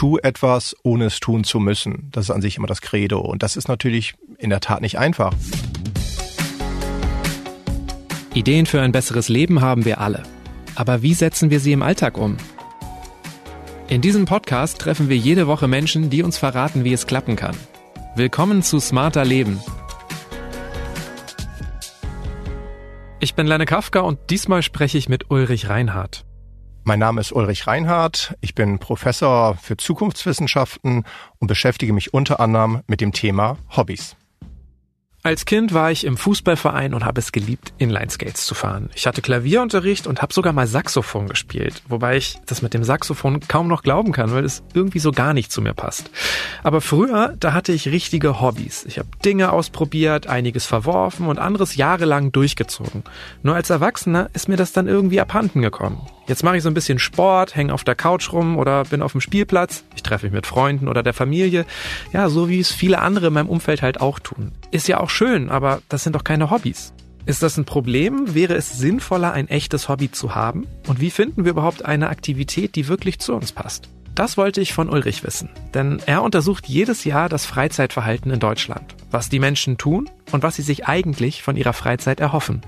tu etwas, ohne es tun zu müssen. Das ist an sich immer das Credo. Und das ist natürlich in der Tat nicht einfach. Ideen für ein besseres Leben haben wir alle. Aber wie setzen wir sie im Alltag um? In diesem Podcast treffen wir jede Woche Menschen, die uns verraten, wie es klappen kann. Willkommen zu Smarter Leben. Ich bin Lenne Kafka und diesmal spreche ich mit Ulrich Reinhardt. Mein Name ist Ulrich Reinhardt. Ich bin Professor für Zukunftswissenschaften und beschäftige mich unter anderem mit dem Thema Hobbys. Als Kind war ich im Fußballverein und habe es geliebt, Inlineskates zu fahren. Ich hatte Klavierunterricht und habe sogar mal Saxophon gespielt, wobei ich das mit dem Saxophon kaum noch glauben kann, weil es irgendwie so gar nicht zu mir passt. Aber früher, da hatte ich richtige Hobbys. Ich habe Dinge ausprobiert, einiges verworfen und anderes jahrelang durchgezogen. Nur als Erwachsener ist mir das dann irgendwie abhanden gekommen. Jetzt mache ich so ein bisschen Sport, hänge auf der Couch rum oder bin auf dem Spielplatz. Ich treffe mich mit Freunden oder der Familie. Ja, so wie es viele andere in meinem Umfeld halt auch tun. Ist ja auch schön, aber das sind doch keine Hobbys. Ist das ein Problem? Wäre es sinnvoller, ein echtes Hobby zu haben? Und wie finden wir überhaupt eine Aktivität, die wirklich zu uns passt? Das wollte ich von Ulrich wissen, denn er untersucht jedes Jahr das Freizeitverhalten in Deutschland, was die Menschen tun und was sie sich eigentlich von ihrer Freizeit erhoffen.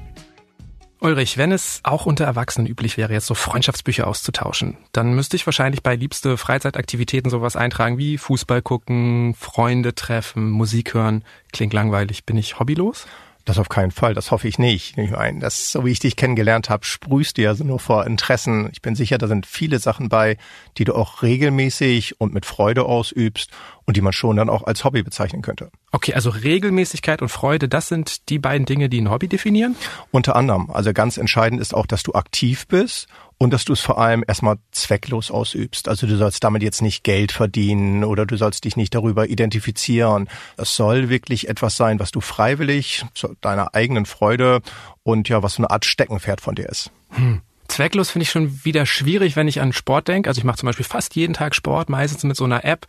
Ulrich, wenn es auch unter Erwachsenen üblich wäre, jetzt so Freundschaftsbücher auszutauschen, dann müsste ich wahrscheinlich bei liebste Freizeitaktivitäten sowas eintragen wie Fußball gucken, Freunde treffen, Musik hören. Klingt langweilig. Bin ich hobbylos? Das auf keinen Fall, das hoffe ich nicht. Ich meine, das, so wie ich dich kennengelernt habe, sprühst du ja nur vor Interessen. Ich bin sicher, da sind viele Sachen bei, die du auch regelmäßig und mit Freude ausübst und die man schon dann auch als Hobby bezeichnen könnte. Okay, also Regelmäßigkeit und Freude, das sind die beiden Dinge, die ein Hobby definieren? Unter anderem. Also ganz entscheidend ist auch, dass du aktiv bist und dass du es vor allem erstmal zwecklos ausübst. Also du sollst damit jetzt nicht Geld verdienen oder du sollst dich nicht darüber identifizieren. Es soll wirklich etwas sein, was du freiwillig zu deiner eigenen Freude und ja, was so eine Art Steckenpferd von dir ist. Hm. Zwecklos finde ich schon wieder schwierig, wenn ich an Sport denke. Also ich mache zum Beispiel fast jeden Tag Sport, meistens mit so einer App.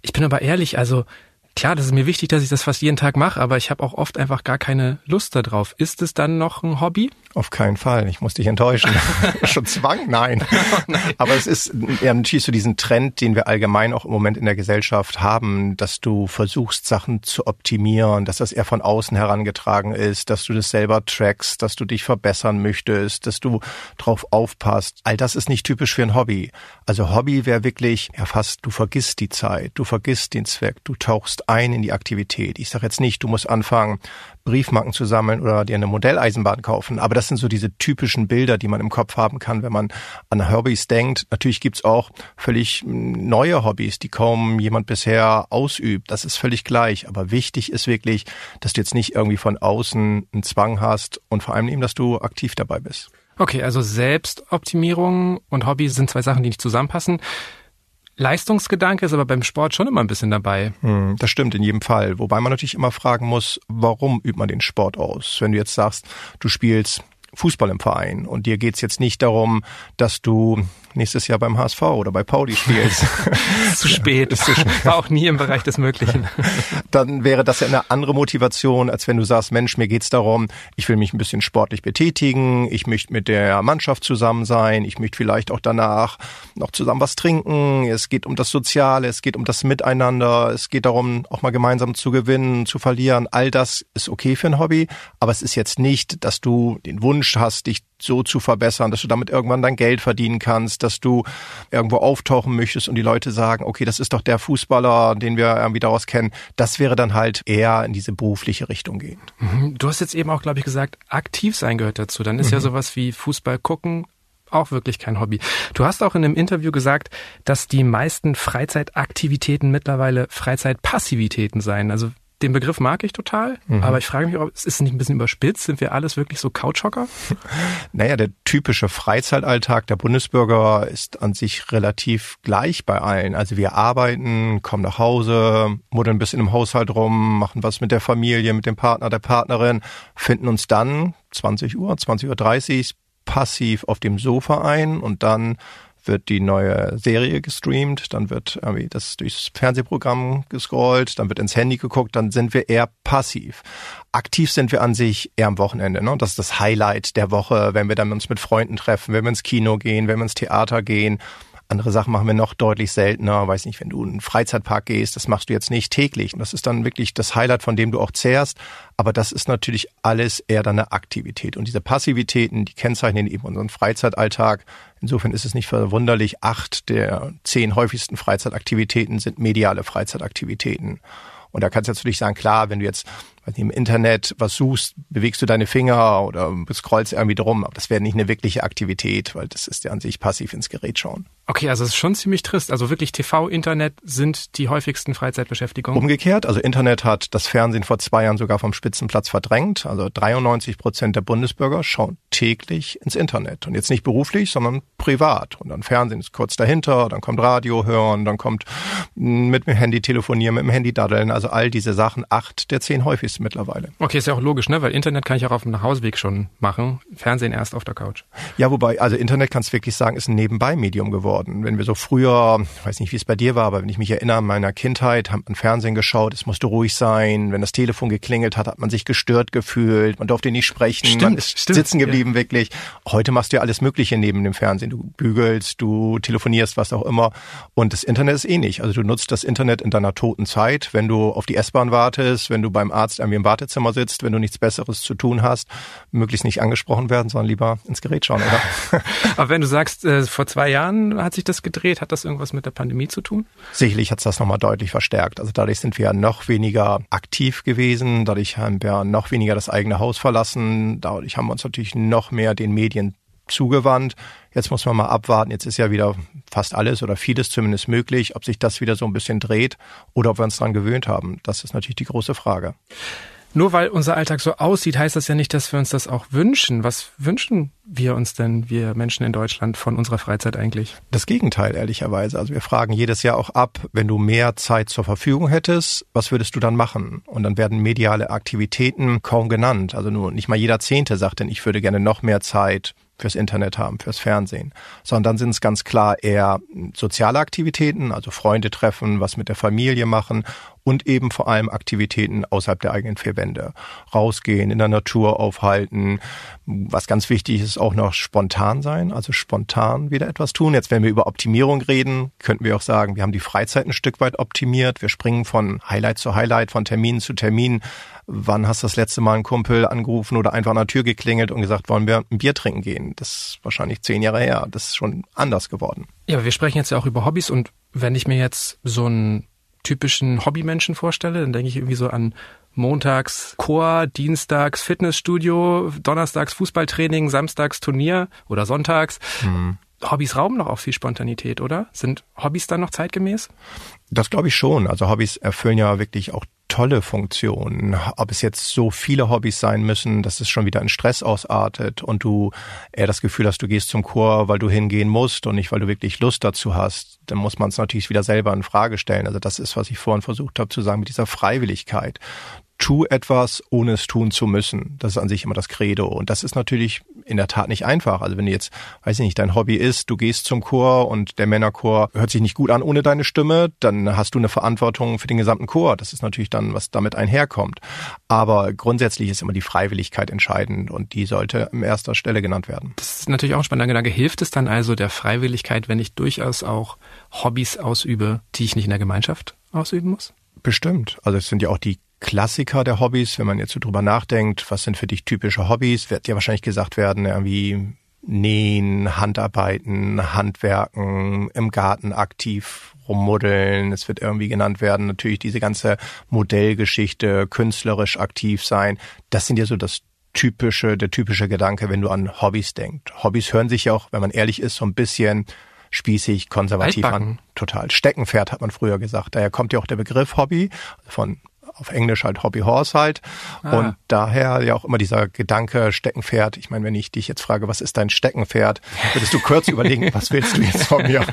Ich bin aber ehrlich, also Klar, das ist mir wichtig, dass ich das fast jeden Tag mache, aber ich habe auch oft einfach gar keine Lust darauf. Ist es dann noch ein Hobby? Auf keinen Fall. Ich muss dich enttäuschen. Schon Zwang? Nein. Nein. Aber es ist ja natürlich so diesen Trend, den wir allgemein auch im Moment in der Gesellschaft haben, dass du versuchst, Sachen zu optimieren, dass das eher von außen herangetragen ist, dass du das selber trackst, dass du dich verbessern möchtest, dass du drauf aufpasst. All das ist nicht typisch für ein Hobby. Also Hobby wäre wirklich ja fast, du vergisst die Zeit, du vergisst den Zweck, du tauchst ein in die Aktivität. Ich sage jetzt nicht, du musst anfangen, Briefmarken zu sammeln oder dir eine Modelleisenbahn kaufen, aber das sind so diese typischen Bilder, die man im Kopf haben kann, wenn man an Hobbys denkt. Natürlich gibt's auch völlig neue Hobbys, die kaum jemand bisher ausübt. Das ist völlig gleich. Aber wichtig ist wirklich, dass du jetzt nicht irgendwie von außen einen Zwang hast und vor allem eben, dass du aktiv dabei bist. Okay, also Selbstoptimierung und Hobby sind zwei Sachen, die nicht zusammenpassen. Leistungsgedanke ist aber beim Sport schon immer ein bisschen dabei. Hm, das stimmt in jedem Fall. Wobei man natürlich immer fragen muss, warum übt man den Sport aus? Wenn du jetzt sagst, du spielst Fußball im Verein und dir geht's jetzt nicht darum, dass du nächstes Jahr beim HSV oder bei Pauli spielst. zu spät. Ist zu spät. War auch nie im Bereich des Möglichen. Dann wäre das ja eine andere Motivation, als wenn du sagst, Mensch, mir geht's darum, ich will mich ein bisschen sportlich betätigen, ich möchte mit der Mannschaft zusammen sein, ich möchte vielleicht auch danach noch zusammen was trinken, es geht um das Soziale, es geht um das Miteinander, es geht darum, auch mal gemeinsam zu gewinnen, zu verlieren. All das ist okay für ein Hobby, aber es ist jetzt nicht, dass du den Wunsch hast, dich so zu verbessern, dass du damit irgendwann dein Geld verdienen kannst, dass du irgendwo auftauchen möchtest und die Leute sagen, okay, das ist doch der Fußballer, den wir irgendwie daraus kennen. Das wäre dann halt eher in diese berufliche Richtung gehend. Mhm. Du hast jetzt eben auch, glaube ich, gesagt, aktiv sein gehört dazu. Dann ist mhm. ja sowas wie Fußball gucken, auch wirklich kein Hobby. Du hast auch in einem Interview gesagt, dass die meisten Freizeitaktivitäten mittlerweile Freizeitpassivitäten seien. Also den Begriff mag ich total, mhm. aber ich frage mich, ob es ist nicht ein bisschen überspitzt? Sind wir alles wirklich so Couchhocker? Naja, der typische Freizeitalltag der Bundesbürger ist an sich relativ gleich bei allen. Also wir arbeiten, kommen nach Hause, muddeln ein bisschen im Haushalt rum, machen was mit der Familie, mit dem Partner, der Partnerin, finden uns dann 20 Uhr, 20.30 Uhr passiv auf dem Sofa ein und dann wird die neue Serie gestreamt, dann wird irgendwie das durchs Fernsehprogramm gescrollt, dann wird ins Handy geguckt, dann sind wir eher passiv. Aktiv sind wir an sich eher am Wochenende. Ne? Das ist das Highlight der Woche, wenn wir dann uns mit Freunden treffen, wenn wir ins Kino gehen, wenn wir ins Theater gehen. Andere Sachen machen wir noch deutlich seltener. Weiß nicht, wenn du in einen Freizeitpark gehst, das machst du jetzt nicht täglich. Das ist dann wirklich das Highlight, von dem du auch zehrst. Aber das ist natürlich alles eher dann eine Aktivität. Und diese Passivitäten, die kennzeichnen eben unseren Freizeitalltag. Insofern ist es nicht verwunderlich, acht der zehn häufigsten Freizeitaktivitäten sind mediale Freizeitaktivitäten. Und da kannst du natürlich sagen, klar, wenn du jetzt im Internet was suchst, bewegst du deine Finger oder scrollst irgendwie drum. Aber das wäre nicht eine wirkliche Aktivität, weil das ist ja an sich passiv ins Gerät schauen. Okay, also es ist schon ziemlich trist. Also wirklich TV, Internet sind die häufigsten Freizeitbeschäftigungen. Umgekehrt, also Internet hat das Fernsehen vor zwei Jahren sogar vom Spitzenplatz verdrängt. Also 93 Prozent der Bundesbürger schauen täglich ins Internet. Und jetzt nicht beruflich, sondern privat. Und dann Fernsehen ist kurz dahinter, dann kommt Radio hören, dann kommt mit dem Handy telefonieren, mit dem Handy daddeln. Also all diese Sachen, acht der zehn häufigsten mittlerweile. Okay, ist ja auch logisch, ne? Weil Internet kann ich auch auf dem Nachhauseweg schon machen. Fernsehen erst auf der Couch. Ja, wobei, also Internet kannst du wirklich sagen, ist ein Nebenbei-Medium geworden. Wenn wir so früher, ich weiß nicht, wie es bei dir war, aber wenn ich mich erinnere an meiner Kindheit, hat man Fernsehen geschaut, es musste ruhig sein. Wenn das Telefon geklingelt hat, hat man sich gestört gefühlt, man durfte nicht sprechen, stimmt, man ist stimmt, sitzen geblieben ja. wirklich. Heute machst du ja alles Mögliche neben dem Fernsehen. Du bügelst, du telefonierst, was auch immer. Und das Internet ist ähnlich. Also du nutzt das Internet in deiner toten Zeit, wenn du auf die S-Bahn wartest, wenn du beim Arzt irgendwie im Wartezimmer sitzt, wenn du nichts Besseres zu tun hast, möglichst nicht angesprochen werden, sondern lieber ins Gerät schauen, oder? Aber wenn du sagst, äh, vor zwei Jahren hat sich das gedreht, hat das irgendwas mit der Pandemie zu tun? Sicherlich hat es das nochmal deutlich verstärkt. Also dadurch sind wir noch weniger aktiv gewesen, dadurch haben wir noch weniger das eigene Haus verlassen, dadurch haben wir uns natürlich noch mehr den Medien zugewandt. Jetzt muss man mal abwarten. Jetzt ist ja wieder fast alles oder vieles zumindest möglich. Ob sich das wieder so ein bisschen dreht oder ob wir uns daran gewöhnt haben, das ist natürlich die große Frage. Nur weil unser Alltag so aussieht, heißt das ja nicht, dass wir uns das auch wünschen. Was wünschen wir uns denn, wir Menschen in Deutschland, von unserer Freizeit eigentlich? Das Gegenteil, ehrlicherweise. Also wir fragen jedes Jahr auch ab, wenn du mehr Zeit zur Verfügung hättest, was würdest du dann machen? Und dann werden mediale Aktivitäten kaum genannt. Also nur nicht mal jeder Zehnte sagt denn, ich würde gerne noch mehr Zeit fürs Internet haben, fürs Fernsehen, sondern dann sind es ganz klar eher soziale Aktivitäten, also Freunde treffen, was mit der Familie machen und eben vor allem Aktivitäten außerhalb der eigenen vier Wände. Rausgehen, in der Natur aufhalten. Was ganz wichtig ist, auch noch spontan sein, also spontan wieder etwas tun. Jetzt, wenn wir über Optimierung reden, könnten wir auch sagen, wir haben die Freizeit ein Stück weit optimiert. Wir springen von Highlight zu Highlight, von Termin zu Termin. Wann hast du das letzte Mal einen Kumpel angerufen oder einfach an der Tür geklingelt und gesagt, wollen wir ein Bier trinken gehen? Das ist wahrscheinlich zehn Jahre her. Das ist schon anders geworden. Ja, aber wir sprechen jetzt ja auch über Hobbys und wenn ich mir jetzt so einen typischen Hobbymenschen vorstelle, dann denke ich irgendwie so an montags Chor, dienstags Fitnessstudio, donnerstags Fußballtraining, samstags Turnier oder sonntags. Hm. Hobbys rauben doch auch viel Spontanität, oder? Sind Hobbys dann noch zeitgemäß? Das glaube ich schon. Also Hobbys erfüllen ja wirklich auch tolle Funktionen. Ob es jetzt so viele Hobbys sein müssen, dass es schon wieder in Stress ausartet und du eher das Gefühl hast, du gehst zum Chor, weil du hingehen musst und nicht, weil du wirklich Lust dazu hast, dann muss man es natürlich wieder selber in Frage stellen. Also das ist, was ich vorhin versucht habe zu sagen mit dieser Freiwilligkeit tu etwas, ohne es tun zu müssen. Das ist an sich immer das Credo. Und das ist natürlich in der Tat nicht einfach. Also wenn du jetzt, weiß ich nicht, dein Hobby ist, du gehst zum Chor und der Männerchor hört sich nicht gut an ohne deine Stimme, dann hast du eine Verantwortung für den gesamten Chor. Das ist natürlich dann, was damit einherkommt. Aber grundsätzlich ist immer die Freiwilligkeit entscheidend und die sollte an erster Stelle genannt werden. Das ist natürlich auch ein spannender Gedanke. Hilft es dann also der Freiwilligkeit, wenn ich durchaus auch Hobbys ausübe, die ich nicht in der Gemeinschaft ausüben muss? Bestimmt. Also es sind ja auch die Klassiker der Hobbys, wenn man jetzt so drüber nachdenkt, was sind für dich typische Hobbys, wird ja wahrscheinlich gesagt werden, irgendwie Nähen, Handarbeiten, Handwerken, im Garten aktiv rummuddeln. Es wird irgendwie genannt werden, natürlich diese ganze Modellgeschichte, künstlerisch aktiv sein. Das sind ja so das typische, der typische Gedanke, wenn du an Hobbys denkst. Hobbys hören sich ja auch, wenn man ehrlich ist, so ein bisschen spießig, konservativ Altbacken. an. Total. Steckenpferd hat man früher gesagt. Daher kommt ja auch der Begriff Hobby von auf Englisch halt Hobby Horse halt. Ah. Und daher ja auch immer dieser Gedanke Steckenpferd. Ich meine, wenn ich dich jetzt frage, was ist dein Steckenpferd, würdest du kurz überlegen, was willst du jetzt von mir?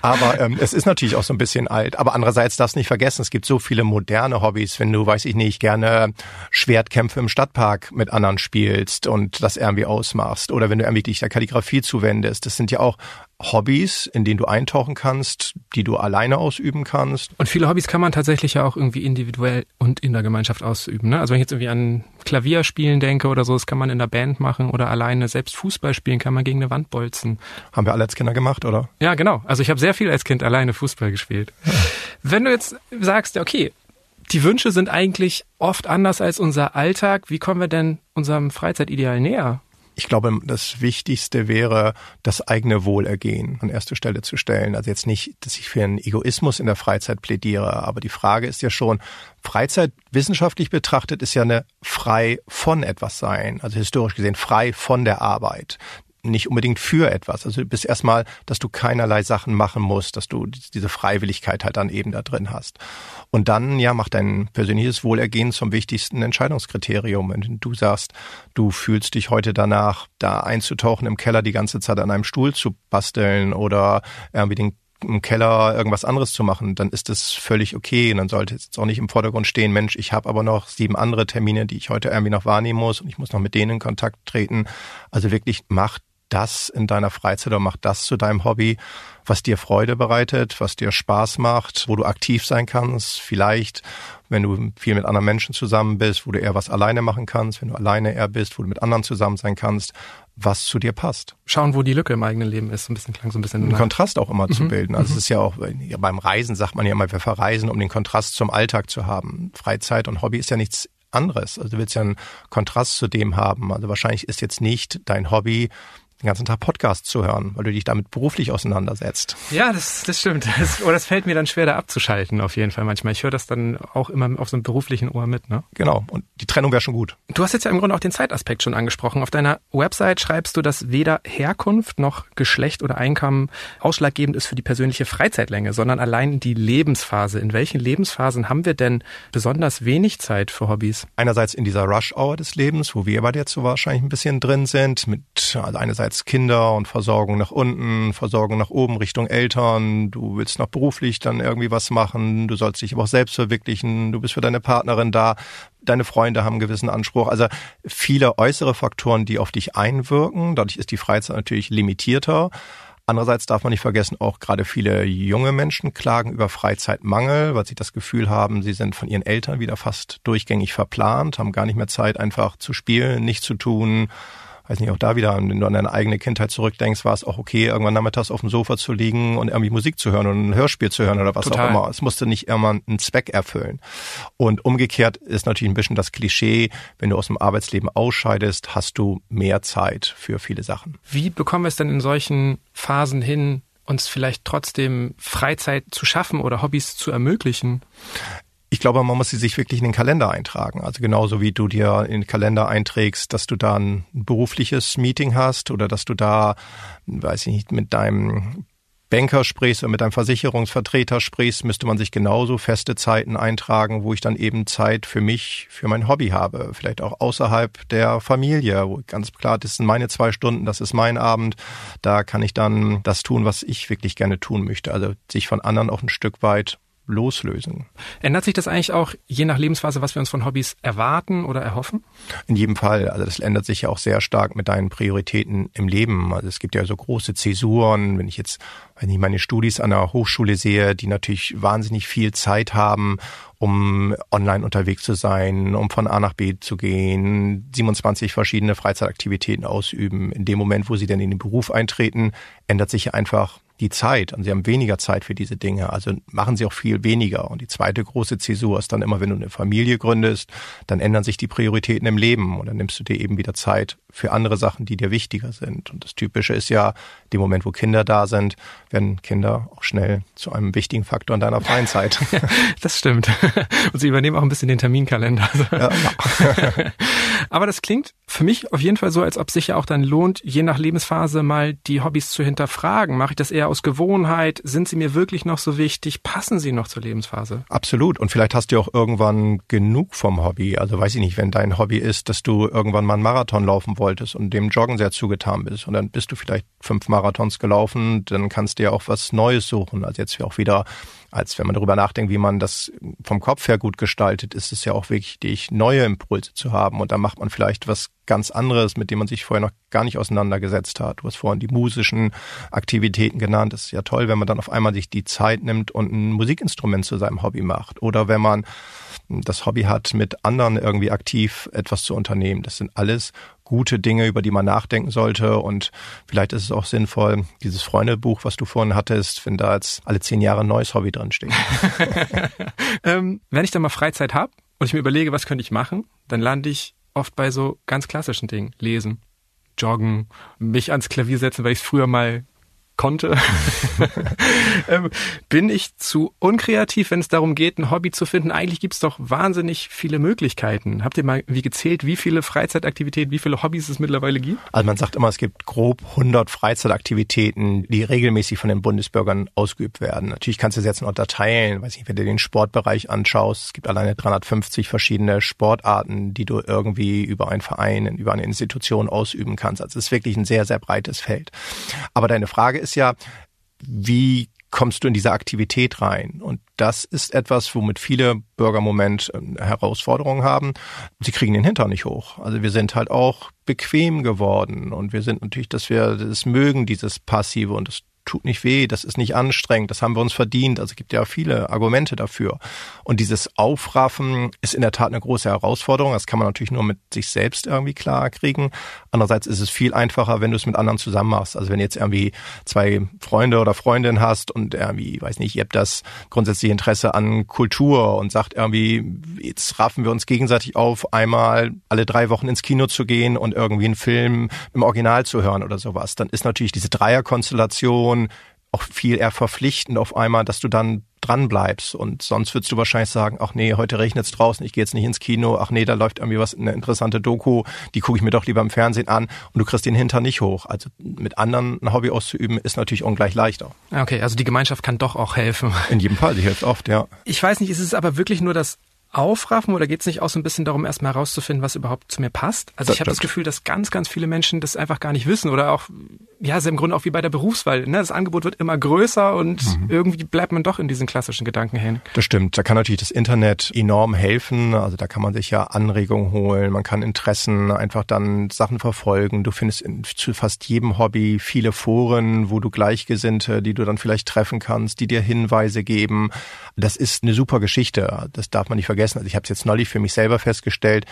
Aber ähm, es ist natürlich auch so ein bisschen alt. Aber andererseits darfst nicht vergessen, es gibt so viele moderne Hobbys, wenn du, weiß ich nicht, gerne Schwertkämpfe im Stadtpark mit anderen spielst und das irgendwie ausmachst. Oder wenn du irgendwie dich der Kalligrafie zuwendest. Das sind ja auch Hobbys, in denen du eintauchen kannst, die du alleine ausüben kannst. Und viele Hobbys kann man tatsächlich ja auch irgendwie individuell und in der Gemeinschaft ausüben. Ne? Also wenn ich jetzt irgendwie an Klavierspielen denke oder so, das kann man in der Band machen oder alleine selbst Fußball spielen, kann man gegen eine Wand bolzen. Haben wir alle als Kinder gemacht, oder? Ja, genau. Also ich habe sehr viel als Kind alleine Fußball gespielt. Ja. Wenn du jetzt sagst, okay, die Wünsche sind eigentlich oft anders als unser Alltag, wie kommen wir denn unserem Freizeitideal näher? Ich glaube, das Wichtigste wäre, das eigene Wohlergehen an erste Stelle zu stellen. Also jetzt nicht, dass ich für einen Egoismus in der Freizeit plädiere, aber die Frage ist ja schon, Freizeit wissenschaftlich betrachtet ist ja eine frei von etwas sein, also historisch gesehen frei von der Arbeit nicht unbedingt für etwas. Also du bist erstmal, dass du keinerlei Sachen machen musst, dass du diese Freiwilligkeit halt dann eben da drin hast. Und dann, ja, macht dein persönliches Wohlergehen zum wichtigsten Entscheidungskriterium. Wenn du sagst, du fühlst dich heute danach, da einzutauchen im Keller die ganze Zeit an einem Stuhl zu basteln oder irgendwie den im Keller irgendwas anderes zu machen, dann ist das völlig okay. Und dann sollte jetzt auch nicht im Vordergrund stehen, Mensch, ich habe aber noch sieben andere Termine, die ich heute irgendwie noch wahrnehmen muss und ich muss noch mit denen in Kontakt treten. Also wirklich macht das in deiner Freizeit oder mach das zu deinem Hobby, was dir Freude bereitet, was dir Spaß macht, wo du aktiv sein kannst. Vielleicht, wenn du viel mit anderen Menschen zusammen bist, wo du eher was alleine machen kannst, wenn du alleine eher bist, wo du mit anderen zusammen sein kannst, was zu dir passt. Schauen, wo die Lücke im eigenen Leben ist, so ein bisschen klang so ein bisschen. Einen Kontrast auch immer mhm. zu bilden. Also mhm. es ist ja auch, ja, beim Reisen sagt man ja immer, wir verreisen, um den Kontrast zum Alltag zu haben. Freizeit und Hobby ist ja nichts anderes. Also du willst ja einen Kontrast zu dem haben. Also wahrscheinlich ist jetzt nicht dein Hobby den ganzen Tag Podcasts zu hören, weil du dich damit beruflich auseinandersetzt. Ja, das, das stimmt. Das, oder das fällt mir dann schwer, da abzuschalten, auf jeden Fall manchmal. Ich höre das dann auch immer auf so einem beruflichen Ohr mit. Ne? Genau, und die Trennung wäre schon gut. Du hast jetzt ja im Grunde auch den Zeitaspekt schon angesprochen. Auf deiner Website schreibst du, dass weder Herkunft noch Geschlecht oder Einkommen ausschlaggebend ist für die persönliche Freizeitlänge, sondern allein die Lebensphase. In welchen Lebensphasen haben wir denn besonders wenig Zeit für Hobbys? Einerseits in dieser Rush-Hour des Lebens, wo wir bei dir so wahrscheinlich ein bisschen drin sind, mit also einerseits einerseits Kinder und Versorgung nach unten, Versorgung nach oben Richtung Eltern, du willst noch beruflich dann irgendwie was machen, du sollst dich aber auch selbst verwirklichen, du bist für deine Partnerin da, deine Freunde haben einen gewissen Anspruch. Also viele äußere Faktoren, die auf dich einwirken. Dadurch ist die Freizeit natürlich limitierter. Andererseits darf man nicht vergessen, auch gerade viele junge Menschen klagen über Freizeitmangel, weil sie das Gefühl haben, sie sind von ihren Eltern wieder fast durchgängig verplant, haben gar nicht mehr Zeit, einfach zu spielen, nichts zu tun, weiß nicht, auch da wieder, wenn du an deine eigene Kindheit zurückdenkst, war es auch okay, irgendwann nachmittags auf dem Sofa zu liegen und irgendwie Musik zu hören und ein Hörspiel zu hören oder was Total. auch immer. Es musste nicht immer einen Zweck erfüllen. Und umgekehrt ist natürlich ein bisschen das Klischee, wenn du aus dem Arbeitsleben ausscheidest, hast du mehr Zeit für viele Sachen. Wie bekommen wir es denn in solchen Phasen hin, uns vielleicht trotzdem Freizeit zu schaffen oder Hobbys zu ermöglichen? Ich glaube, man muss sie sich wirklich in den Kalender eintragen. Also genauso wie du dir in den Kalender einträgst, dass du da ein berufliches Meeting hast oder dass du da, weiß ich nicht, mit deinem Banker sprichst oder mit deinem Versicherungsvertreter sprichst, müsste man sich genauso feste Zeiten eintragen, wo ich dann eben Zeit für mich, für mein Hobby habe. Vielleicht auch außerhalb der Familie, wo ganz klar, das sind meine zwei Stunden, das ist mein Abend. Da kann ich dann das tun, was ich wirklich gerne tun möchte. Also sich von anderen auch ein Stück weit loslösen. Ändert sich das eigentlich auch je nach Lebensphase, was wir uns von Hobbys erwarten oder erhoffen? In jedem Fall. Also das ändert sich ja auch sehr stark mit deinen Prioritäten im Leben. Also es gibt ja so große Zäsuren. Wenn ich jetzt, wenn ich meine Studis an der Hochschule sehe, die natürlich wahnsinnig viel Zeit haben, um online unterwegs zu sein, um von A nach B zu gehen, 27 verschiedene Freizeitaktivitäten ausüben. In dem Moment, wo sie dann in den Beruf eintreten, ändert sich ja einfach die Zeit und sie haben weniger Zeit für diese Dinge, also machen sie auch viel weniger. Und die zweite große Zäsur ist dann immer, wenn du eine Familie gründest, dann ändern sich die Prioritäten im Leben und dann nimmst du dir eben wieder Zeit für andere Sachen, die dir wichtiger sind. Und das Typische ist ja, dem Moment, wo Kinder da sind, werden Kinder auch schnell zu einem wichtigen Faktor in deiner freien Zeit. das stimmt. Und sie übernehmen auch ein bisschen den Terminkalender. Ja. Aber das klingt für mich auf jeden Fall so, als ob sich ja auch dann lohnt, je nach Lebensphase mal die Hobbys zu hinterfragen. Mache ich das eher aus Gewohnheit? Sind sie mir wirklich noch so wichtig? Passen sie noch zur Lebensphase? Absolut. Und vielleicht hast du auch irgendwann genug vom Hobby. Also weiß ich nicht, wenn dein Hobby ist, dass du irgendwann mal einen Marathon laufen wolltest und dem Joggen sehr zugetan bist und dann bist du vielleicht fünf Marathons gelaufen, dann kannst du ja auch was Neues suchen. Also jetzt auch wieder, als wenn man darüber nachdenkt, wie man das vom Kopf her gut gestaltet, ist es ja auch wichtig, neue Impulse zu haben und dann macht man vielleicht was ganz anderes, mit dem man sich vorher noch gar nicht auseinandergesetzt hat. Du hast vorhin die musischen Aktivitäten genannt. Das ist ja toll, wenn man dann auf einmal sich die Zeit nimmt und ein Musikinstrument zu seinem Hobby macht. Oder wenn man das Hobby hat, mit anderen irgendwie aktiv etwas zu unternehmen. Das sind alles gute Dinge, über die man nachdenken sollte. Und vielleicht ist es auch sinnvoll, dieses Freundebuch, was du vorhin hattest, wenn da jetzt alle zehn Jahre ein neues Hobby drin steht. ähm, wenn ich dann mal Freizeit habe und ich mir überlege, was könnte ich machen, dann lande ich oft bei so ganz klassischen Dingen. Lesen, joggen, mich ans Klavier setzen, weil ich es früher mal konnte, ähm, bin ich zu unkreativ, wenn es darum geht, ein Hobby zu finden. Eigentlich gibt es doch wahnsinnig viele Möglichkeiten. Habt ihr mal wie gezählt, wie viele Freizeitaktivitäten, wie viele Hobbys es mittlerweile gibt? Also man sagt immer, es gibt grob 100 Freizeitaktivitäten, die regelmäßig von den Bundesbürgern ausgeübt werden. Natürlich kannst du es jetzt noch unterteilen, weiß nicht, wenn du den Sportbereich anschaust, es gibt alleine 350 verschiedene Sportarten, die du irgendwie über einen Verein, über eine Institution ausüben kannst. Also es ist wirklich ein sehr, sehr breites Feld. Aber deine Frage ist ja, wie kommst du in diese Aktivität rein? Und das ist etwas, womit viele Bürger im Moment ähm, Herausforderungen haben. Sie kriegen den Hintern nicht hoch. Also wir sind halt auch bequem geworden und wir sind natürlich, dass wir das mögen, dieses Passive und das tut nicht weh, das ist nicht anstrengend, das haben wir uns verdient. Also gibt ja viele Argumente dafür. Und dieses Aufraffen ist in der Tat eine große Herausforderung. Das kann man natürlich nur mit sich selbst irgendwie klar kriegen. Andererseits ist es viel einfacher, wenn du es mit anderen zusammen machst. Also wenn jetzt irgendwie zwei Freunde oder Freundinnen hast und irgendwie, weiß nicht, ihr habt das grundsätzliche Interesse an Kultur und sagt irgendwie, jetzt raffen wir uns gegenseitig auf, einmal alle drei Wochen ins Kino zu gehen und irgendwie einen Film im Original zu hören oder sowas, dann ist natürlich diese Dreierkonstellation schon auch viel eher verpflichtend auf einmal, dass du dann dran bleibst. Und sonst würdest du wahrscheinlich sagen, ach nee, heute regnet es draußen, ich gehe jetzt nicht ins Kino, ach nee, da läuft irgendwie was, eine interessante Doku, die gucke ich mir doch lieber im Fernsehen an und du kriegst den Hintern nicht hoch. Also mit anderen ein Hobby auszuüben, ist natürlich ungleich leichter. Okay, also die Gemeinschaft kann doch auch helfen. In jedem Fall, sie hilft oft, ja. Ich weiß nicht, ist es aber wirklich nur das aufraffen oder geht es nicht auch so ein bisschen darum, erstmal herauszufinden, was überhaupt zu mir passt? Also das ich habe das Gefühl, dass ganz, ganz viele Menschen das einfach gar nicht wissen oder auch, ja, ist im Grunde auch wie bei der Berufswahl. Ne? Das Angebot wird immer größer und mhm. irgendwie bleibt man doch in diesen klassischen Gedanken hängen. Das stimmt. Da kann natürlich das Internet enorm helfen. Also da kann man sich ja Anregungen holen, man kann Interessen einfach dann Sachen verfolgen. Du findest in, zu fast jedem Hobby viele Foren, wo du Gleichgesinnte, die du dann vielleicht treffen kannst, die dir Hinweise geben. Das ist eine super Geschichte. Das darf man nicht vergessen vergessen. Also ich habe es jetzt neulich für mich selber festgestellt.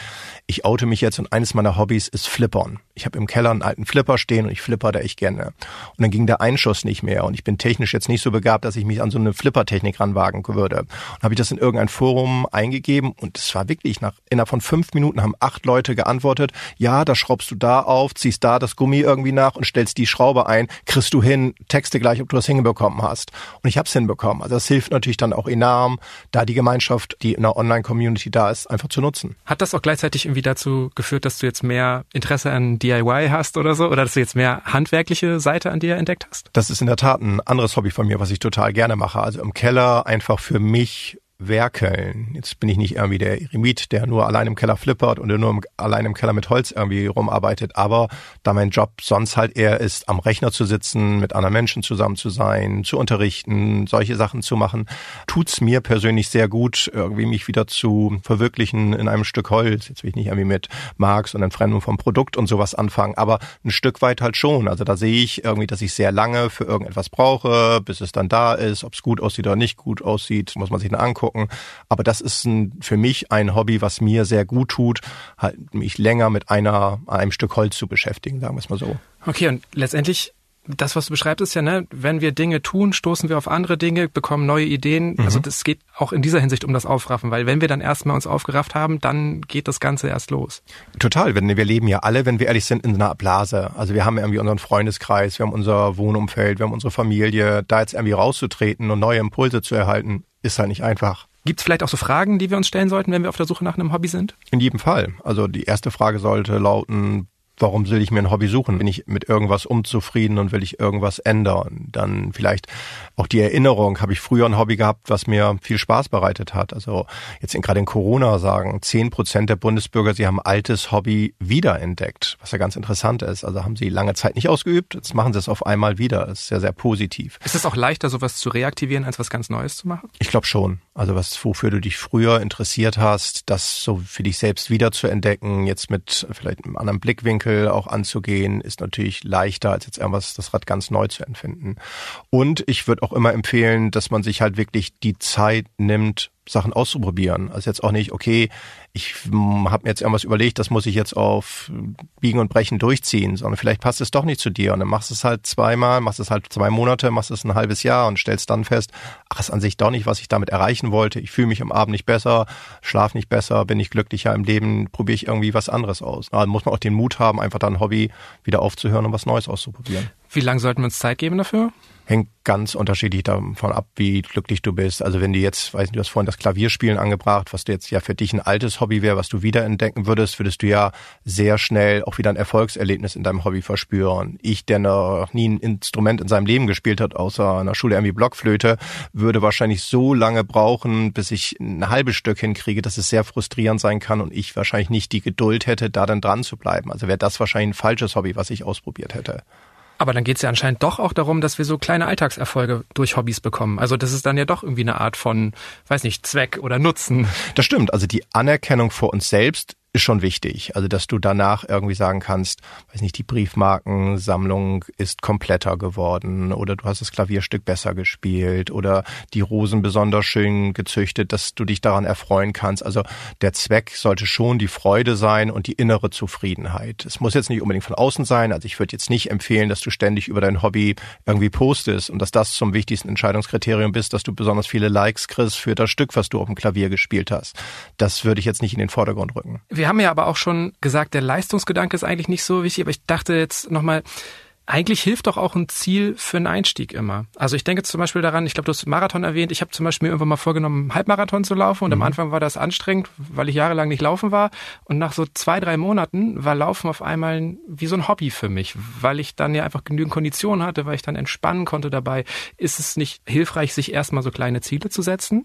Ich oute mich jetzt und eines meiner Hobbys ist Flippern. Ich habe im Keller einen alten Flipper stehen und ich flipper da echt gerne. Und dann ging der Einschuss nicht mehr und ich bin technisch jetzt nicht so begabt, dass ich mich an so eine Flippertechnik ranwagen würde. Und habe ich das in irgendein Forum eingegeben und es war wirklich nach innerhalb von fünf Minuten haben acht Leute geantwortet. Ja, da schraubst du da auf, ziehst da das Gummi irgendwie nach und stellst die Schraube ein, kriegst du hin, texte gleich, ob du das hinbekommen hast. Und ich habe es hinbekommen. Also das hilft natürlich dann auch enorm, da die Gemeinschaft, die in der Online Online-Community da ist, einfach zu nutzen. Hat das auch gleichzeitig irgendwie dazu geführt, dass du jetzt mehr Interesse an DIY hast oder so? Oder dass du jetzt mehr handwerkliche Seite an dir entdeckt hast? Das ist in der Tat ein anderes Hobby von mir, was ich total gerne mache. Also im Keller einfach für mich werkeln. Jetzt bin ich nicht irgendwie der Eremit, der nur allein im Keller flippert und nur allein im Keller mit Holz irgendwie rumarbeitet. Aber da mein Job sonst halt eher ist, am Rechner zu sitzen, mit anderen Menschen zusammen zu sein, zu unterrichten, solche Sachen zu machen, tut's mir persönlich sehr gut, irgendwie mich wieder zu verwirklichen in einem Stück Holz. Jetzt will ich nicht irgendwie mit Marx und Entfremdung vom Produkt und sowas anfangen, aber ein Stück weit halt schon. Also da sehe ich irgendwie, dass ich sehr lange für irgendetwas brauche, bis es dann da ist. Ob es gut aussieht oder nicht gut aussieht, muss man sich dann angucken gucken. Aber das ist ein, für mich ein Hobby, was mir sehr gut tut, halt mich länger mit einer, einem Stück Holz zu beschäftigen, sagen wir es mal so. Okay, und letztendlich das, was du beschreibst, ist ja, ne, wenn wir Dinge tun, stoßen wir auf andere Dinge, bekommen neue Ideen. Mhm. Also das geht auch in dieser Hinsicht um das Aufraffen, weil wenn wir dann erstmal uns aufgerafft haben, dann geht das Ganze erst los. Total. Wir, wir leben ja alle, wenn wir ehrlich sind, in einer Blase. Also wir haben irgendwie unseren Freundeskreis, wir haben unser Wohnumfeld, wir haben unsere Familie. Da jetzt irgendwie rauszutreten und neue Impulse zu erhalten, ist halt nicht einfach. Gibt es vielleicht auch so Fragen, die wir uns stellen sollten, wenn wir auf der Suche nach einem Hobby sind? In jedem Fall. Also die erste Frage sollte lauten, warum will ich mir ein Hobby suchen? Bin ich mit irgendwas unzufrieden und will ich irgendwas ändern? Dann vielleicht auch die Erinnerung, habe ich früher ein Hobby gehabt, was mir viel Spaß bereitet hat. Also jetzt in, gerade in Corona sagen zehn Prozent der Bundesbürger, sie haben ein altes Hobby wiederentdeckt, was ja ganz interessant ist. Also haben sie lange Zeit nicht ausgeübt, jetzt machen sie es auf einmal wieder. Das ist ja sehr positiv. Ist es auch leichter, sowas zu reaktivieren, als was ganz Neues zu machen? Ich glaube schon. Also was, wofür du dich früher interessiert hast, das so für dich selbst wieder zu entdecken, jetzt mit vielleicht einem anderen Blickwinkel auch anzugehen, ist natürlich leichter, als jetzt irgendwas das Rad ganz neu zu empfinden. Und ich würde auch immer empfehlen, dass man sich halt wirklich die Zeit nimmt, Sachen auszuprobieren. Also jetzt auch nicht, okay, ich habe mir jetzt irgendwas überlegt, das muss ich jetzt auf Biegen und Brechen durchziehen, sondern vielleicht passt es doch nicht zu dir und dann machst du es halt zweimal, machst es halt zwei Monate, machst es ein halbes Jahr und stellst dann fest, ach, ist an sich doch nicht, was ich damit erreichen wollte. Ich fühle mich am Abend nicht besser, schlaf nicht besser, bin ich glücklicher im Leben, probiere ich irgendwie was anderes aus. Da muss man auch den Mut haben, einfach dann Hobby wieder aufzuhören und was Neues auszuprobieren. Wie lange sollten wir uns Zeit geben dafür? Hängt ganz unterschiedlich davon ab, wie glücklich du bist. Also wenn du jetzt, weiß nicht, du hast vorhin das Klavierspielen angebracht, was jetzt ja für dich ein altes Hobby wäre, was du wiederentdecken würdest, würdest du ja sehr schnell auch wieder ein Erfolgserlebnis in deinem Hobby verspüren. Ich, der noch nie ein Instrument in seinem Leben gespielt hat, außer einer Schule irgendwie Blockflöte, würde wahrscheinlich so lange brauchen, bis ich ein halbes Stück hinkriege, dass es sehr frustrierend sein kann und ich wahrscheinlich nicht die Geduld hätte, da dann dran zu bleiben. Also wäre das wahrscheinlich ein falsches Hobby, was ich ausprobiert hätte. Aber dann geht es ja anscheinend doch auch darum, dass wir so kleine Alltagserfolge durch Hobbys bekommen. Also das ist dann ja doch irgendwie eine Art von, weiß nicht, Zweck oder Nutzen. Das stimmt. Also die Anerkennung vor uns selbst ist schon wichtig. Also, dass du danach irgendwie sagen kannst, weiß nicht, die Briefmarkensammlung ist kompletter geworden oder du hast das Klavierstück besser gespielt oder die Rosen besonders schön gezüchtet, dass du dich daran erfreuen kannst. Also, der Zweck sollte schon die Freude sein und die innere Zufriedenheit. Es muss jetzt nicht unbedingt von außen sein. Also, ich würde jetzt nicht empfehlen, dass du ständig über dein Hobby irgendwie postest und dass das zum wichtigsten Entscheidungskriterium bist, dass du besonders viele Likes kriegst für das Stück, was du auf dem Klavier gespielt hast. Das würde ich jetzt nicht in den Vordergrund rücken. Wir haben ja aber auch schon gesagt, der Leistungsgedanke ist eigentlich nicht so wichtig, aber ich dachte jetzt nochmal, eigentlich hilft doch auch ein Ziel für einen Einstieg immer. Also ich denke zum Beispiel daran, ich glaube, du hast Marathon erwähnt, ich habe zum Beispiel mir irgendwann mal vorgenommen, einen Halbmarathon zu laufen und mhm. am Anfang war das anstrengend, weil ich jahrelang nicht laufen war und nach so zwei, drei Monaten war Laufen auf einmal wie so ein Hobby für mich, weil ich dann ja einfach genügend Konditionen hatte, weil ich dann entspannen konnte dabei. Ist es nicht hilfreich, sich erstmal so kleine Ziele zu setzen?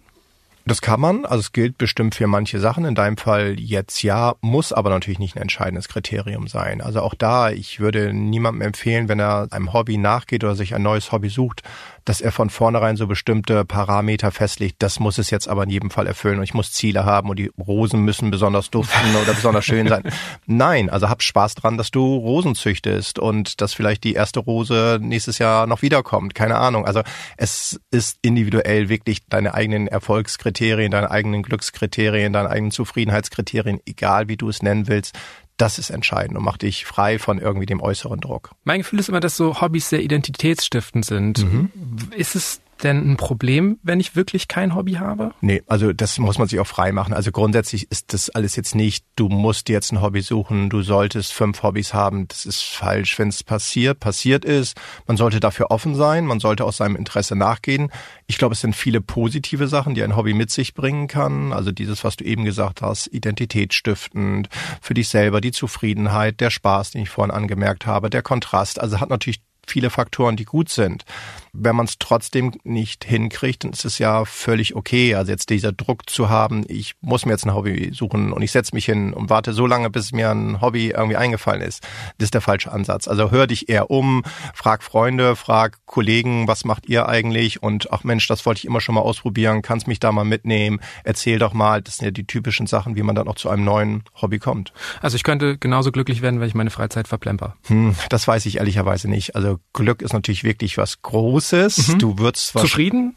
Das kann man, also es gilt bestimmt für manche Sachen. In deinem Fall jetzt ja, muss aber natürlich nicht ein entscheidendes Kriterium sein. Also auch da, ich würde niemandem empfehlen, wenn er einem Hobby nachgeht oder sich ein neues Hobby sucht, dass er von vornherein so bestimmte Parameter festlegt, das muss es jetzt aber in jedem Fall erfüllen und ich muss Ziele haben und die Rosen müssen besonders duften oder besonders schön sein. Nein, also hab Spaß dran, dass du Rosen züchtest und dass vielleicht die erste Rose nächstes Jahr noch wiederkommt. Keine Ahnung. Also es ist individuell wirklich deine eigenen Erfolgskriterien, deine eigenen Glückskriterien, deine eigenen Zufriedenheitskriterien, egal wie du es nennen willst, das ist entscheidend und macht dich frei von irgendwie dem äußeren Druck. Mein Gefühl ist immer, dass so Hobbys sehr identitätsstiftend sind. Mhm. Ist es denn ein Problem, wenn ich wirklich kein Hobby habe? Nee, also das muss man sich auch frei machen. Also grundsätzlich ist das alles jetzt nicht, du musst jetzt ein Hobby suchen, du solltest fünf Hobbys haben. Das ist falsch. Wenn es passiert, passiert ist. Man sollte dafür offen sein, man sollte aus seinem Interesse nachgehen. Ich glaube, es sind viele positive Sachen, die ein Hobby mit sich bringen kann. Also dieses, was du eben gesagt hast, identitätsstiftend, für dich selber die Zufriedenheit, der Spaß, den ich vorhin angemerkt habe, der Kontrast. Also hat natürlich viele Faktoren, die gut sind. Wenn man es trotzdem nicht hinkriegt, dann ist es ja völlig okay. Also jetzt dieser Druck zu haben, ich muss mir jetzt ein Hobby suchen und ich setze mich hin und warte so lange, bis mir ein Hobby irgendwie eingefallen ist, das ist der falsche Ansatz. Also hör dich eher um, frag Freunde, frag Kollegen, was macht ihr eigentlich? Und ach Mensch, das wollte ich immer schon mal ausprobieren, kannst mich da mal mitnehmen, erzähl doch mal. Das sind ja die typischen Sachen, wie man dann auch zu einem neuen Hobby kommt. Also ich könnte genauso glücklich werden, wenn ich meine Freizeit verplemper. Hm, das weiß ich ehrlicherweise nicht. Also Glück ist natürlich wirklich was Großes. Mhm. Du wirst was zufrieden.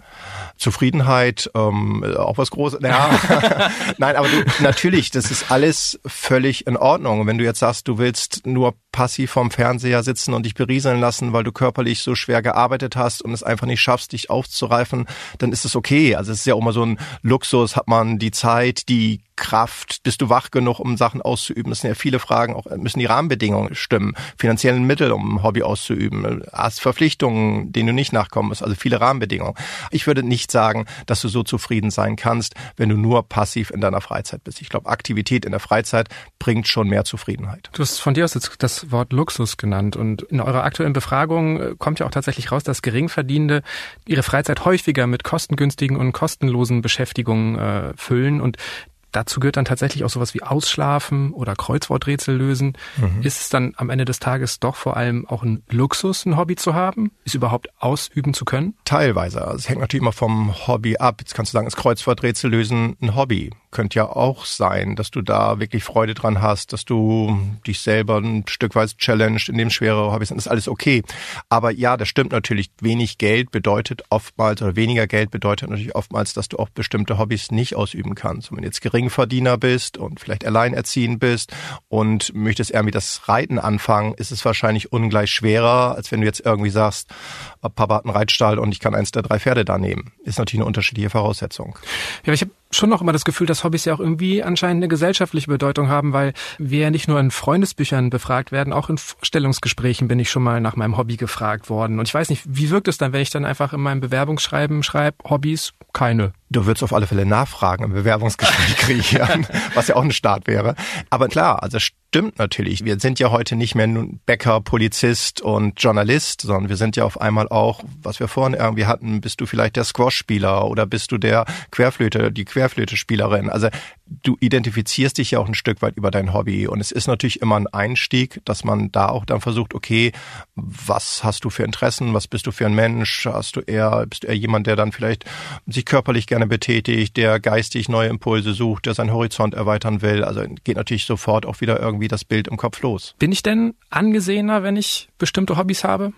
Zufriedenheit, ähm, auch was Großes. Ja. Nein, aber du, natürlich, das ist alles völlig in Ordnung. Und wenn du jetzt sagst, du willst nur passiv vorm Fernseher sitzen und dich berieseln lassen, weil du körperlich so schwer gearbeitet hast und es einfach nicht schaffst, dich aufzureifen, dann ist es okay. Also es ist ja auch immer so ein Luxus, hat man die Zeit, die Kraft, bist du wach genug, um Sachen auszuüben? Das sind ja viele Fragen, auch müssen die Rahmenbedingungen stimmen, finanziellen Mittel, um ein Hobby auszuüben, hast Verpflichtungen, denen du nicht nachkommen musst, also viele Rahmenbedingungen. Ich würde nicht sagen, dass du so zufrieden sein kannst, wenn du nur passiv in deiner Freizeit bist. Ich glaube, Aktivität in der Freizeit bringt schon mehr Zufriedenheit. Du hast von dir aus jetzt das das Wort Luxus genannt. Und in eurer aktuellen Befragung äh, kommt ja auch tatsächlich raus, dass Geringverdienende ihre Freizeit häufiger mit kostengünstigen und kostenlosen Beschäftigungen äh, füllen. Und Dazu gehört dann tatsächlich auch sowas wie Ausschlafen oder Kreuzworträtsel lösen. Mhm. Ist es dann am Ende des Tages doch vor allem auch ein Luxus, ein Hobby zu haben? Ist überhaupt ausüben zu können? Teilweise. Also es hängt natürlich immer vom Hobby ab. Jetzt kannst du sagen, ist Kreuzworträtsel lösen ein Hobby könnte ja auch sein, dass du da wirklich Freude dran hast, dass du dich selber ein Stück weit challenged, in dem schwere Hobbys sind, ist alles okay. Aber ja, das stimmt natürlich. Wenig Geld bedeutet oftmals oder weniger Geld bedeutet natürlich oftmals, dass du auch bestimmte Hobbys nicht ausüben kannst. Und wenn jetzt Geringverdiener bist und vielleicht alleinerziehend bist und möchtest irgendwie das Reiten anfangen, ist es wahrscheinlich ungleich schwerer, als wenn du jetzt irgendwie sagst, Papa hat einen Reitstall und ich kann eins der drei Pferde da nehmen. Ist natürlich eine unterschiedliche Voraussetzung. Ja, ich habe schon noch immer das Gefühl, dass Hobbys ja auch irgendwie anscheinend eine gesellschaftliche Bedeutung haben, weil wir ja nicht nur in Freundesbüchern befragt werden, auch in Vorstellungsgesprächen bin ich schon mal nach meinem Hobby gefragt worden. Und ich weiß nicht, wie wirkt es dann, wenn ich dann einfach in meinem Bewerbungsschreiben schreibe, Hobbys, keine. Du würdest auf alle Fälle nachfragen im Bewerbungsgespräch kreieren, was ja auch ein Start wäre. Aber klar, also stimmt natürlich. Wir sind ja heute nicht mehr nun Bäcker, Polizist und Journalist, sondern wir sind ja auf einmal auch, was wir vorhin irgendwie hatten, bist du vielleicht der Squash-Spieler oder bist du der Querflöte, die Querflöte-Spielerin. Also du identifizierst dich ja auch ein Stück weit über dein Hobby und es ist natürlich immer ein Einstieg, dass man da auch dann versucht, okay, was hast du für Interessen, was bist du für ein Mensch, hast du eher, bist du eher jemand, der dann vielleicht sich körperlich gerne betätigt, der geistig neue Impulse sucht, der seinen Horizont erweitern will, also geht natürlich sofort auch wieder irgendwie das Bild im Kopf los. Bin ich denn angesehener, wenn ich bestimmte Hobbys habe?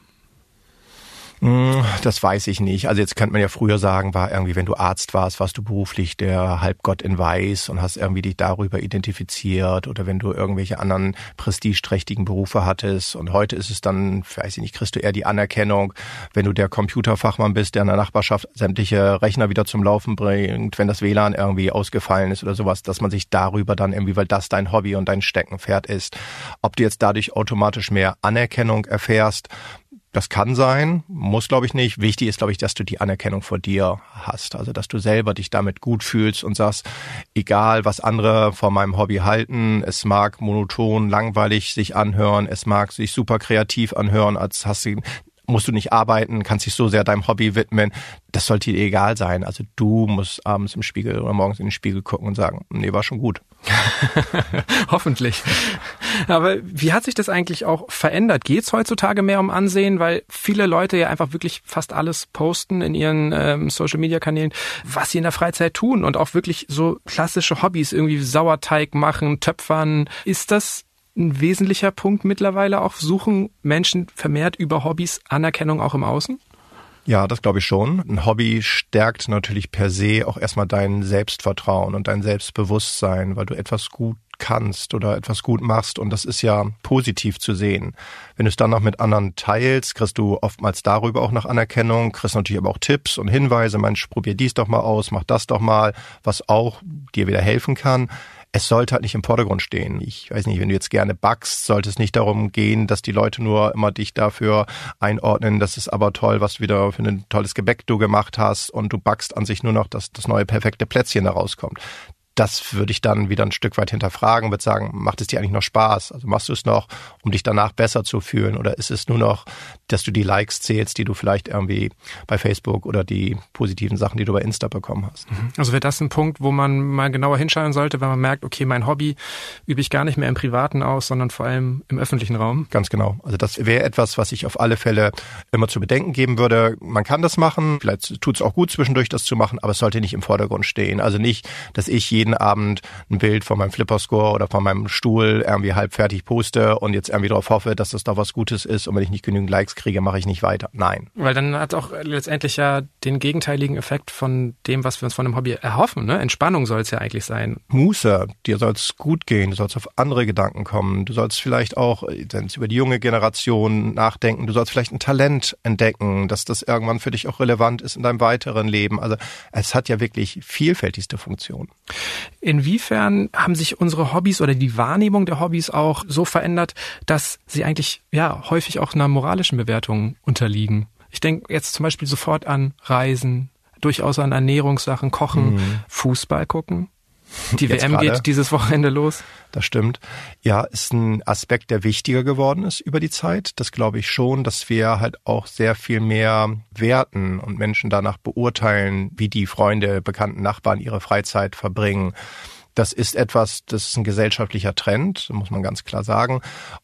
Hm, das weiß ich nicht. Also jetzt könnte man ja früher sagen, war irgendwie, wenn du Arzt warst, warst du beruflich der Halbgott in Weiß und hast irgendwie dich darüber identifiziert oder wenn du irgendwelche anderen prestigeträchtigen Berufe hattest und heute ist es dann, weiß ich nicht, kriegst du eher die Anerkennung, wenn du der Computerfachmann bist, der in der Nachbarschaft sämtliche Rechner wieder zum Laufen bringt, wenn das WLAN irgendwie ausgefallen ist oder sowas, dass man sich darüber dann irgendwie, weil das dein Hobby und dein Steckenpferd ist, ob du jetzt dadurch automatisch mehr Anerkennung erfährst, das kann sein, muss glaube ich nicht. Wichtig ist glaube ich, dass du die Anerkennung vor dir hast, also dass du selber dich damit gut fühlst und sagst, egal was andere von meinem Hobby halten, es mag monoton, langweilig sich anhören, es mag sich super kreativ anhören, als hast du musst du nicht arbeiten, kannst dich so sehr deinem Hobby widmen. Das sollte dir egal sein. Also du musst abends im Spiegel oder morgens in den Spiegel gucken und sagen, nee, war schon gut. Hoffentlich. Aber wie hat sich das eigentlich auch verändert? Geht es heutzutage mehr um Ansehen, weil viele Leute ja einfach wirklich fast alles posten in ihren ähm, Social-Media-Kanälen, was sie in der Freizeit tun und auch wirklich so klassische Hobbys, irgendwie Sauerteig machen, Töpfern. Ist das ein wesentlicher Punkt mittlerweile auch? Suchen Menschen vermehrt über Hobbys Anerkennung auch im Außen? Ja, das glaube ich schon. Ein Hobby stärkt natürlich per se auch erstmal dein Selbstvertrauen und dein Selbstbewusstsein, weil du etwas gut kannst oder etwas gut machst und das ist ja positiv zu sehen. Wenn du es dann noch mit anderen teilst, kriegst du oftmals darüber auch noch Anerkennung, kriegst natürlich aber auch Tipps und Hinweise, Mensch, probier dies doch mal aus, mach das doch mal, was auch dir wieder helfen kann es sollte halt nicht im Vordergrund stehen. Ich weiß nicht, wenn du jetzt gerne backst, sollte es nicht darum gehen, dass die Leute nur immer dich dafür einordnen, das ist aber toll, was du wieder für ein tolles Gebäck du gemacht hast und du backst an sich nur noch, dass das neue perfekte Plätzchen da rauskommt das würde ich dann wieder ein Stück weit hinterfragen, würde sagen, macht es dir eigentlich noch Spaß? Also machst du es noch, um dich danach besser zu fühlen? Oder ist es nur noch, dass du die Likes zählst, die du vielleicht irgendwie bei Facebook oder die positiven Sachen, die du bei Insta bekommen hast? Mhm. Also wäre das ein Punkt, wo man mal genauer hinschauen sollte, wenn man merkt, okay, mein Hobby übe ich gar nicht mehr im Privaten aus, sondern vor allem im öffentlichen Raum? Ganz genau. Also das wäre etwas, was ich auf alle Fälle immer zu bedenken geben würde. Man kann das machen, vielleicht tut es auch gut zwischendurch, das zu machen, aber es sollte nicht im Vordergrund stehen. Also nicht, dass ich jeden Abend ein Bild von meinem Flipperscore oder von meinem Stuhl irgendwie halb fertig poste und jetzt irgendwie darauf hoffe, dass das doch was Gutes ist und wenn ich nicht genügend Likes kriege, mache ich nicht weiter. Nein. Weil dann hat auch letztendlich ja den gegenteiligen Effekt von dem, was wir uns von dem Hobby erhoffen. Ne? Entspannung soll es ja eigentlich sein. Muße, dir soll es gut gehen, du sollst auf andere Gedanken kommen, du sollst vielleicht auch über die junge Generation nachdenken, du sollst vielleicht ein Talent entdecken, dass das irgendwann für dich auch relevant ist in deinem weiteren Leben. Also es hat ja wirklich vielfältigste Funktionen. Inwiefern haben sich unsere Hobbys oder die Wahrnehmung der Hobbys auch so verändert, dass sie eigentlich ja häufig auch einer moralischen Bewertung unterliegen? Ich denke jetzt zum Beispiel sofort an Reisen, durchaus an Ernährungssachen, Kochen, mhm. Fußball gucken. Die WM grade. geht dieses Wochenende los. Das stimmt. Ja, ist ein Aspekt, der wichtiger geworden ist über die Zeit. Das glaube ich schon, dass wir halt auch sehr viel mehr werten und Menschen danach beurteilen, wie die Freunde, bekannten Nachbarn ihre Freizeit verbringen. Das ist etwas, das ist ein gesellschaftlicher Trend, muss man ganz klar sagen.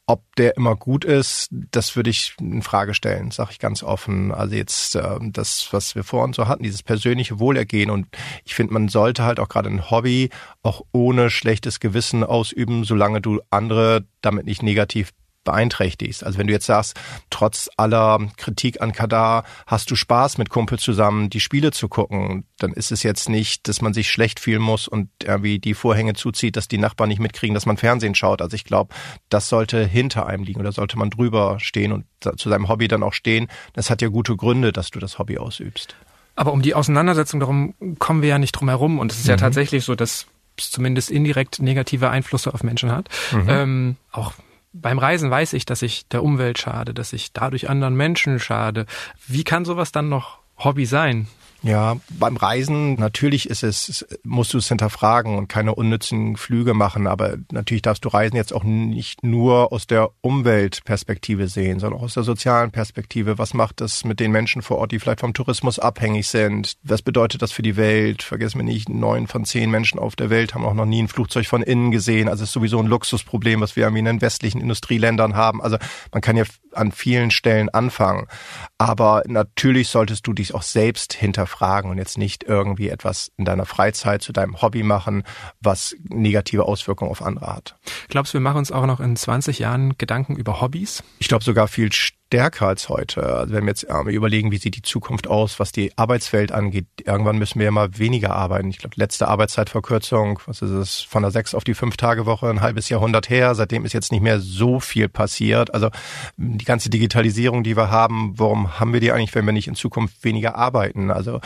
Ob der immer gut ist, das würde ich in Frage stellen, sage ich ganz offen. Also jetzt äh, das, was wir vor uns so hatten, dieses persönliche Wohlergehen. Und ich finde, man sollte halt auch gerade ein Hobby auch ohne schlechtes Gewissen ausüben, solange du andere damit nicht negativ beeinträchtigst. Also wenn du jetzt sagst, trotz aller Kritik an Kadar hast du Spaß mit Kumpel zusammen die Spiele zu gucken, dann ist es jetzt nicht, dass man sich schlecht fühlen muss und irgendwie die Vorhänge zuzieht, dass die Nachbarn nicht mitkriegen, dass man Fernsehen schaut. Also ich glaube, das sollte hinter einem liegen oder sollte man drüber stehen und zu seinem Hobby dann auch stehen. Das hat ja gute Gründe, dass du das Hobby ausübst. Aber um die Auseinandersetzung darum kommen wir ja nicht drum herum. Und es ist mhm. ja tatsächlich so, dass es zumindest indirekt negative Einflüsse auf Menschen hat. Mhm. Ähm, auch beim Reisen weiß ich, dass ich der Umwelt schade, dass ich dadurch anderen Menschen schade. Wie kann sowas dann noch Hobby sein? Ja, beim Reisen natürlich ist es, musst du es hinterfragen und keine unnützen Flüge machen, aber natürlich darfst du Reisen jetzt auch nicht nur aus der Umweltperspektive sehen, sondern auch aus der sozialen Perspektive. Was macht das mit den Menschen vor Ort, die vielleicht vom Tourismus abhängig sind? Was bedeutet das für die Welt? Vergiss mir nicht, neun von zehn Menschen auf der Welt haben auch noch nie ein Flugzeug von innen gesehen. Also es ist sowieso ein Luxusproblem, was wir in den westlichen Industrieländern haben. Also man kann ja an vielen Stellen anfangen. Aber natürlich solltest du dich auch selbst hinterfragen und jetzt nicht irgendwie etwas in deiner Freizeit zu deinem Hobby machen, was negative Auswirkungen auf andere hat. Glaubst du, wir machen uns auch noch in 20 Jahren Gedanken über Hobbys? Ich glaube sogar viel stärker als heute. Also wenn wir jetzt äh, überlegen, wie sieht die Zukunft aus, was die Arbeitswelt angeht, irgendwann müssen wir ja mal weniger arbeiten. Ich glaube, letzte Arbeitszeitverkürzung, was ist es, von der sechs auf die fünf Tage Woche, ein halbes Jahrhundert her. Seitdem ist jetzt nicht mehr so viel passiert. Also die ganze Digitalisierung, die wir haben, warum haben wir die eigentlich, wenn wir nicht in Zukunft weniger arbeiten? Also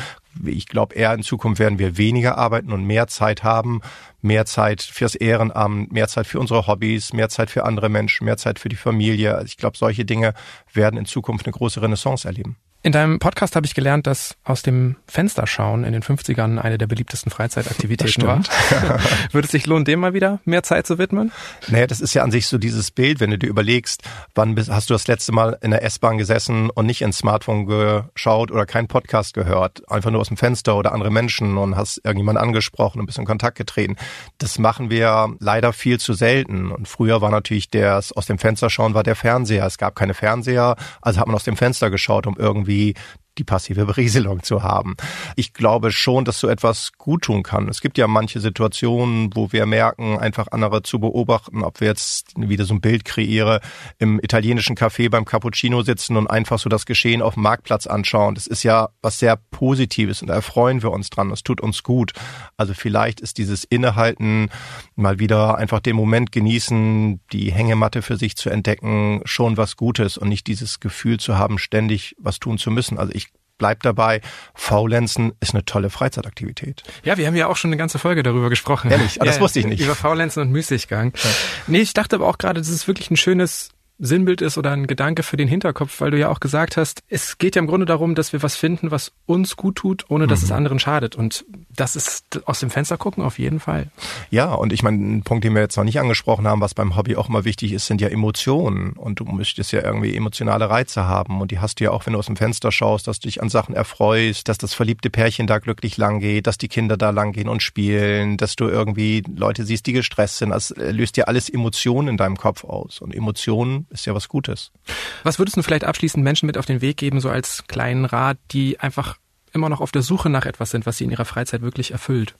ich glaube eher in Zukunft werden wir weniger arbeiten und mehr Zeit haben, mehr Zeit fürs Ehrenamt, mehr Zeit für unsere Hobbys, mehr Zeit für andere Menschen, mehr Zeit für die Familie. Ich glaube, solche Dinge werden in Zukunft eine große Renaissance erleben. In deinem Podcast habe ich gelernt, dass aus dem Fenster schauen in den 50ern eine der beliebtesten Freizeitaktivitäten war. Würde es sich lohnen, dem mal wieder mehr Zeit zu widmen? Naja, das ist ja an sich so dieses Bild, wenn du dir überlegst, wann bist, hast du das letzte Mal in der S-Bahn gesessen und nicht ins Smartphone geschaut oder keinen Podcast gehört, einfach nur aus dem Fenster oder andere Menschen und hast irgendjemanden angesprochen und bist in Kontakt getreten. Das machen wir leider viel zu selten. Und früher war natürlich der aus dem Fenster schauen war der Fernseher. Es gab keine Fernseher, also hat man aus dem Fenster geschaut, um irgendwie irgendwie die passive Berieselung zu haben. Ich glaube schon, dass so etwas gut tun kann. Es gibt ja manche Situationen, wo wir merken, einfach andere zu beobachten, ob wir jetzt wieder so ein Bild kreiere, im italienischen Café beim Cappuccino sitzen und einfach so das Geschehen auf dem Marktplatz anschauen. Das ist ja was sehr Positives und da erfreuen wir uns dran. Das tut uns gut. Also vielleicht ist dieses Innehalten, mal wieder einfach den Moment genießen, die Hängematte für sich zu entdecken, schon was Gutes und nicht dieses Gefühl zu haben, ständig was tun zu müssen. Also ich bleibt dabei, Faulenzen ist eine tolle Freizeitaktivität. Ja, wir haben ja auch schon eine ganze Folge darüber gesprochen. Ehrlich, ah, das ja, wusste ich nicht. Über Faulenzen und Müßiggang. Ja. Nee, ich dachte aber auch gerade, das ist wirklich ein schönes Sinnbild ist oder ein Gedanke für den Hinterkopf, weil du ja auch gesagt hast, es geht ja im Grunde darum, dass wir was finden, was uns gut tut, ohne dass mhm. es anderen schadet. Und das ist aus dem Fenster gucken auf jeden Fall. Ja, und ich meine, ein Punkt, den wir jetzt noch nicht angesprochen haben, was beim Hobby auch immer wichtig ist, sind ja Emotionen. Und du möchtest ja irgendwie emotionale Reize haben. Und die hast du ja auch, wenn du aus dem Fenster schaust, dass du dich an Sachen erfreust, dass das verliebte Pärchen da glücklich lang geht, dass die Kinder da lang gehen und spielen, dass du irgendwie Leute siehst, die gestresst sind. Das löst ja alles Emotionen in deinem Kopf aus. Und Emotionen ist ja was Gutes. Was würdest du vielleicht abschließend Menschen mit auf den Weg geben, so als kleinen Rat, die einfach immer noch auf der Suche nach etwas sind, was sie in ihrer Freizeit wirklich erfüllt?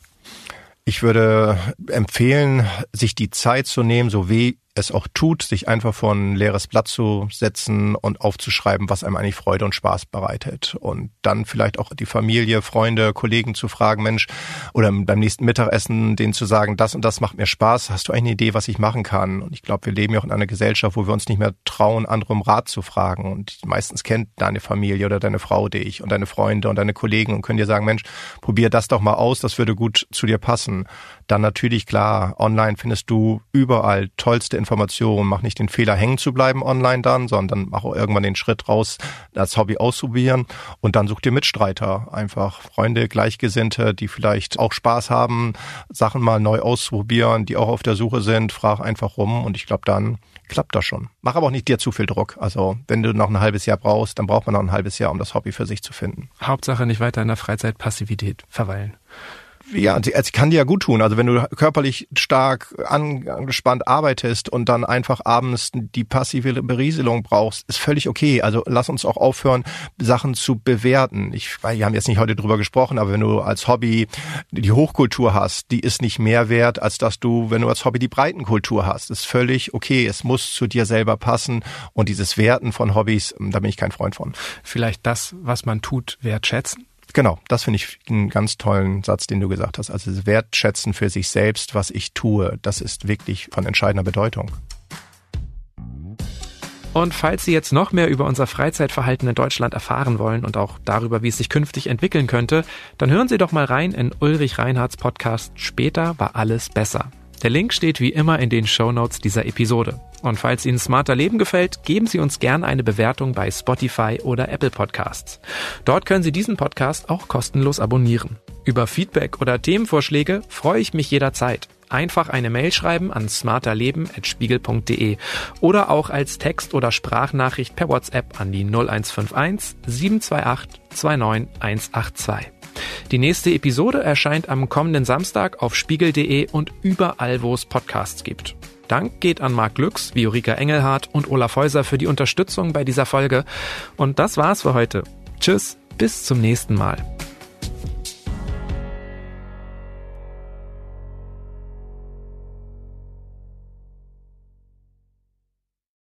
Ich würde empfehlen, sich die Zeit zu nehmen, so wie es auch tut, sich einfach vor ein leeres Blatt zu setzen und aufzuschreiben, was einem eigentlich Freude und Spaß bereitet. Und dann vielleicht auch die Familie, Freunde, Kollegen zu fragen, Mensch, oder beim nächsten Mittagessen denen zu sagen, das und das macht mir Spaß, hast du eigentlich eine Idee, was ich machen kann? Und ich glaube, wir leben ja auch in einer Gesellschaft, wo wir uns nicht mehr trauen, andere um Rat zu fragen. Und meistens kennt deine Familie oder deine Frau dich und deine Freunde und deine Kollegen und können dir sagen, Mensch, probier das doch mal aus, das würde gut zu dir passen. Dann natürlich klar, online findest du überall tollste Informationen, mach nicht den Fehler hängen zu bleiben online dann, sondern mach auch irgendwann den Schritt raus, das Hobby auszuprobieren und dann such dir Mitstreiter, einfach Freunde, Gleichgesinnte, die vielleicht auch Spaß haben, Sachen mal neu auszuprobieren, die auch auf der Suche sind, frag einfach rum und ich glaube dann klappt das schon. Mach aber auch nicht dir zu viel Druck. Also wenn du noch ein halbes Jahr brauchst, dann braucht man noch ein halbes Jahr, um das Hobby für sich zu finden. Hauptsache nicht weiter in der Freizeit Passivität verweilen ja, es kann dir ja gut tun. Also wenn du körperlich stark angespannt arbeitest und dann einfach abends die passive Berieselung brauchst, ist völlig okay. Also lass uns auch aufhören, Sachen zu bewerten. Ich, wir haben jetzt nicht heute drüber gesprochen, aber wenn du als Hobby die Hochkultur hast, die ist nicht mehr wert, als dass du, wenn du als Hobby die Breitenkultur hast. Ist völlig okay. Es muss zu dir selber passen und dieses Werten von Hobbys, da bin ich kein Freund von. Vielleicht das, was man tut, wertschätzen? Genau, das finde ich einen ganz tollen Satz, den du gesagt hast. Also wertschätzen für sich selbst, was ich tue, das ist wirklich von entscheidender Bedeutung. Und falls Sie jetzt noch mehr über unser Freizeitverhalten in Deutschland erfahren wollen und auch darüber, wie es sich künftig entwickeln könnte, dann hören Sie doch mal rein in Ulrich Reinhards Podcast Später war alles besser. Der Link steht wie immer in den Show Notes dieser Episode. Und falls Ihnen Smarter Leben gefällt, geben Sie uns gerne eine Bewertung bei Spotify oder Apple Podcasts. Dort können Sie diesen Podcast auch kostenlos abonnieren. Über Feedback oder Themenvorschläge freue ich mich jederzeit. Einfach eine Mail schreiben an smarterleben.spiegel.de oder auch als Text- oder Sprachnachricht per WhatsApp an die 0151 728 29182. Die nächste Episode erscheint am kommenden Samstag auf spiegel.de und überall, wo es Podcasts gibt. Dank geht an Marc Glücks, Viorica Engelhardt und Olaf Häuser für die Unterstützung bei dieser Folge. Und das war's für heute. Tschüss, bis zum nächsten Mal.